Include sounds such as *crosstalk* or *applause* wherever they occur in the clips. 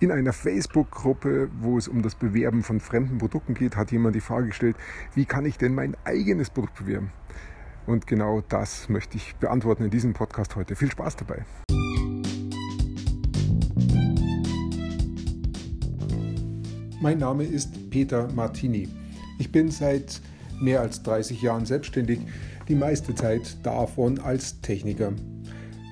In einer Facebook-Gruppe, wo es um das Bewerben von fremden Produkten geht, hat jemand die Frage gestellt, wie kann ich denn mein eigenes Produkt bewerben? Und genau das möchte ich beantworten in diesem Podcast heute. Viel Spaß dabei. Mein Name ist Peter Martini. Ich bin seit mehr als 30 Jahren selbstständig, die meiste Zeit davon als Techniker.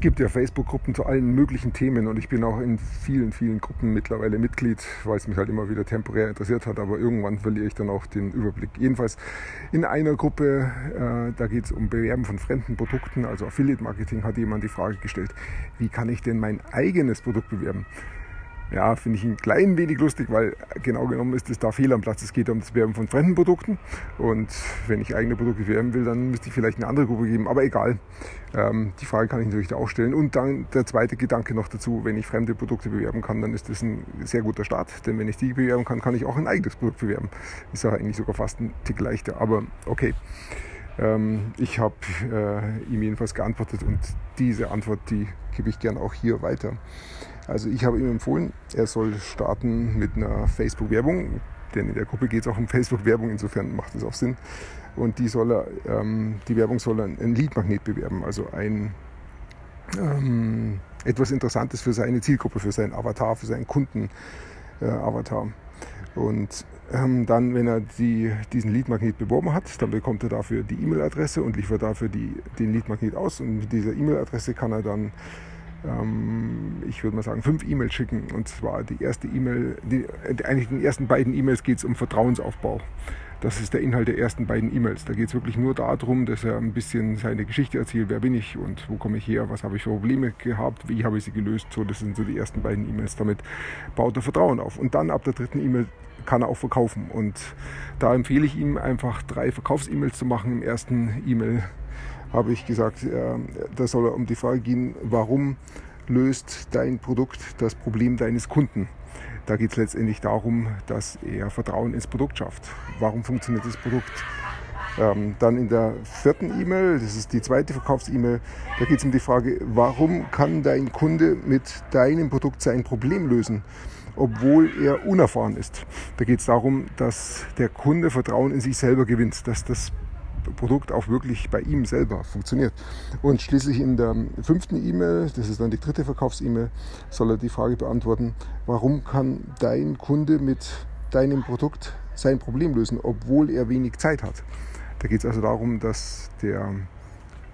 Es gibt ja Facebook-Gruppen zu allen möglichen Themen und ich bin auch in vielen, vielen Gruppen mittlerweile Mitglied, weil es mich halt immer wieder temporär interessiert hat, aber irgendwann verliere ich dann auch den Überblick. Jedenfalls in einer Gruppe, äh, da geht es um Bewerben von fremden Produkten, also Affiliate Marketing, hat jemand die Frage gestellt, wie kann ich denn mein eigenes Produkt bewerben? Ja, finde ich ein klein wenig lustig, weil genau genommen ist es da fehl am Platz. Es geht um das Werben von fremden Produkten. Und wenn ich eigene Produkte werben will, dann müsste ich vielleicht eine andere Gruppe geben. Aber egal. Ähm, die Frage kann ich natürlich da auch stellen. Und dann der zweite Gedanke noch dazu, wenn ich fremde Produkte bewerben kann, dann ist das ein sehr guter Start. Denn wenn ich die bewerben kann, kann ich auch ein eigenes Produkt bewerben. Ist ja eigentlich sogar fast ein Tick leichter. Aber okay. Ähm, ich habe äh, ihm jedenfalls geantwortet und diese Antwort, die gebe ich gern auch hier weiter. Also ich habe ihm empfohlen, er soll starten mit einer Facebook-Werbung, denn in der Gruppe geht es auch um Facebook-Werbung, insofern macht es auch Sinn. Und die, soll er, ähm, die Werbung soll er ein Lead-Magnet bewerben, also ein ähm, etwas Interessantes für seine Zielgruppe, für seinen Avatar, für seinen Kunden-Avatar. Äh, und ähm, dann, wenn er die, diesen Lead-Magnet beworben hat, dann bekommt er dafür die E-Mail-Adresse und liefert dafür die, den Lead-Magnet aus. Und mit dieser E-Mail-Adresse kann er dann ich würde mal sagen, fünf E-Mails schicken. Und zwar die erste E-Mail, eigentlich den ersten beiden E-Mails geht es um Vertrauensaufbau. Das ist der Inhalt der ersten beiden E-Mails. Da geht es wirklich nur darum, dass er ein bisschen seine Geschichte erzählt, wer bin ich und wo komme ich her, was habe ich für Probleme gehabt, wie habe ich sie gelöst. So, das sind so die ersten beiden E-Mails. Damit baut er Vertrauen auf. Und dann ab der dritten E-Mail kann er auch verkaufen. Und da empfehle ich ihm einfach drei Verkaufs-E-Mails zu machen im ersten E-Mail habe ich gesagt, äh, da soll er um die Frage gehen, warum löst dein Produkt das Problem deines Kunden? Da geht es letztendlich darum, dass er Vertrauen ins Produkt schafft. Warum funktioniert das Produkt? Ähm, dann in der vierten E-Mail, das ist die zweite Verkaufs-E-Mail, da geht es um die Frage, warum kann dein Kunde mit deinem Produkt sein Problem lösen, obwohl er unerfahren ist. Da geht es darum, dass der Kunde Vertrauen in sich selber gewinnt, dass das Produkt auch wirklich bei ihm selber funktioniert. Und schließlich in der fünften E-Mail, das ist dann die dritte Verkaufs-E-Mail, soll er die Frage beantworten, warum kann dein Kunde mit deinem Produkt sein Problem lösen, obwohl er wenig Zeit hat. Da geht es also darum, dass der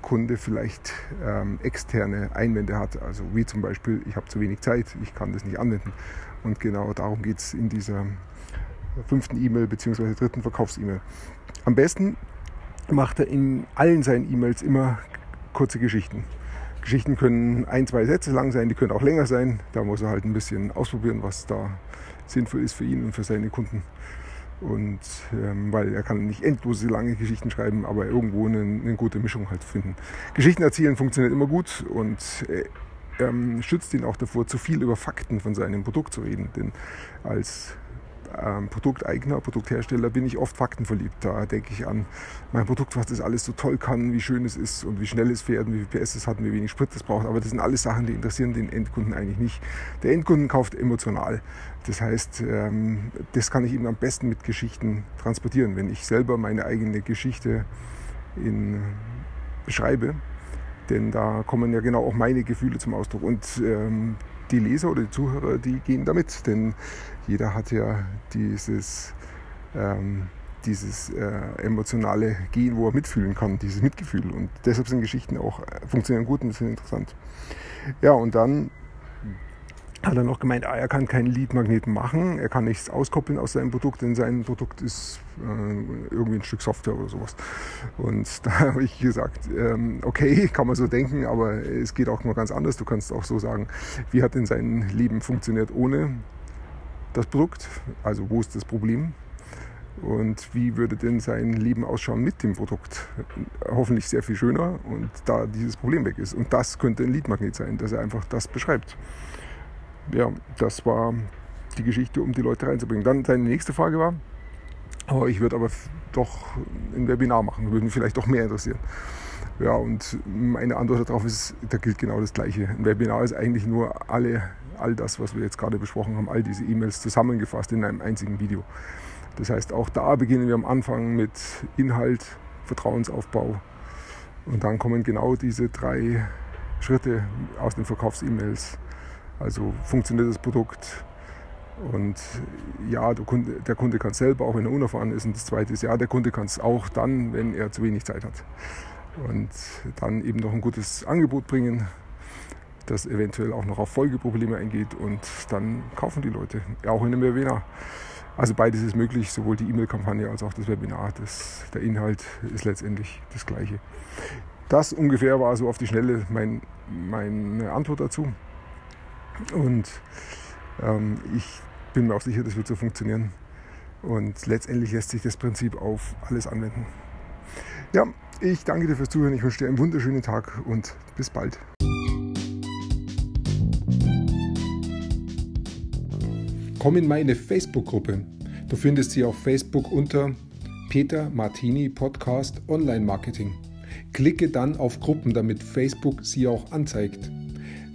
Kunde vielleicht ähm, externe Einwände hat, also wie zum Beispiel, ich habe zu wenig Zeit, ich kann das nicht anwenden. Und genau darum geht es in dieser fünften E-Mail bzw. dritten Verkaufs-E-Mail. Am besten macht er in allen seinen E-Mails immer kurze Geschichten. Geschichten können ein, zwei Sätze lang sein, die können auch länger sein. Da muss er halt ein bisschen ausprobieren, was da sinnvoll ist für ihn und für seine Kunden. Und ähm, weil er kann nicht endlose lange Geschichten schreiben, aber irgendwo eine, eine gute Mischung halt finden. Geschichten erzählen funktioniert immer gut und äh, ähm, schützt ihn auch davor, zu viel über Fakten von seinem Produkt zu reden. Denn als ähm, Produkteigner, Produkthersteller bin ich oft faktenverliebt. Da denke ich an mein Produkt, was das alles so toll kann, wie schön es ist und wie schnell es fährt und wie viel PS es hat und wie wenig Sprit es braucht. Aber das sind alles Sachen, die interessieren den Endkunden eigentlich nicht. Der Endkunden kauft emotional. Das heißt, ähm, das kann ich ihm am besten mit Geschichten transportieren. Wenn ich selber meine eigene Geschichte in, beschreibe, denn da kommen ja genau auch meine Gefühle zum Ausdruck. Und ähm, die Leser oder die Zuhörer, die gehen damit. Denn jeder hat ja dieses, ähm, dieses äh, emotionale Gehen, wo er mitfühlen kann, dieses Mitgefühl. Und deshalb sind Geschichten auch, äh, funktionieren gut und sind interessant. Ja, und dann hat er noch gemeint, ah, er kann keinen Lead-Magneten machen, er kann nichts auskoppeln aus seinem Produkt, denn sein Produkt ist äh, irgendwie ein Stück Software oder sowas. Und *laughs* da habe ich gesagt, ähm, okay, kann man so denken, aber es geht auch nur ganz anders. Du kannst auch so sagen, wie hat denn sein Leben funktioniert ohne das Produkt? Also wo ist das Problem? Und wie würde denn sein Leben ausschauen mit dem Produkt? Hoffentlich sehr viel schöner und da dieses Problem weg ist. Und das könnte ein Leadmagnet sein, dass er einfach das beschreibt. Ja, das war die Geschichte, um die Leute reinzubringen. Dann seine nächste Frage war, oh, ich würde aber doch ein Webinar machen, würde mich vielleicht doch mehr interessieren. Ja, und meine Antwort darauf ist, da gilt genau das Gleiche. Ein Webinar ist eigentlich nur alle, all das, was wir jetzt gerade besprochen haben, all diese E-Mails zusammengefasst in einem einzigen Video. Das heißt, auch da beginnen wir am Anfang mit Inhalt, Vertrauensaufbau und dann kommen genau diese drei Schritte aus den Verkaufs-E-Mails. Also funktioniert das Produkt und ja, der Kunde, der Kunde kann es selber, auch wenn er unerfahren ist. Und das zweite ist, ja, der Kunde kann es auch dann, wenn er zu wenig Zeit hat. Und dann eben noch ein gutes Angebot bringen, das eventuell auch noch auf Folgeprobleme eingeht und dann kaufen die Leute, auch in einem Webinar. Also beides ist möglich, sowohl die E-Mail-Kampagne als auch das Webinar. Das, der Inhalt ist letztendlich das gleiche. Das ungefähr war so auf die Schnelle mein, meine Antwort dazu. Und ähm, ich bin mir auch sicher, das wird so funktionieren. Und letztendlich lässt sich das Prinzip auf alles anwenden. Ja, ich danke dir fürs Zuhören. Ich wünsche dir einen wunderschönen Tag und bis bald. Komm in meine Facebook-Gruppe. Du findest sie auf Facebook unter Peter Martini Podcast Online Marketing. Klicke dann auf Gruppen, damit Facebook sie auch anzeigt.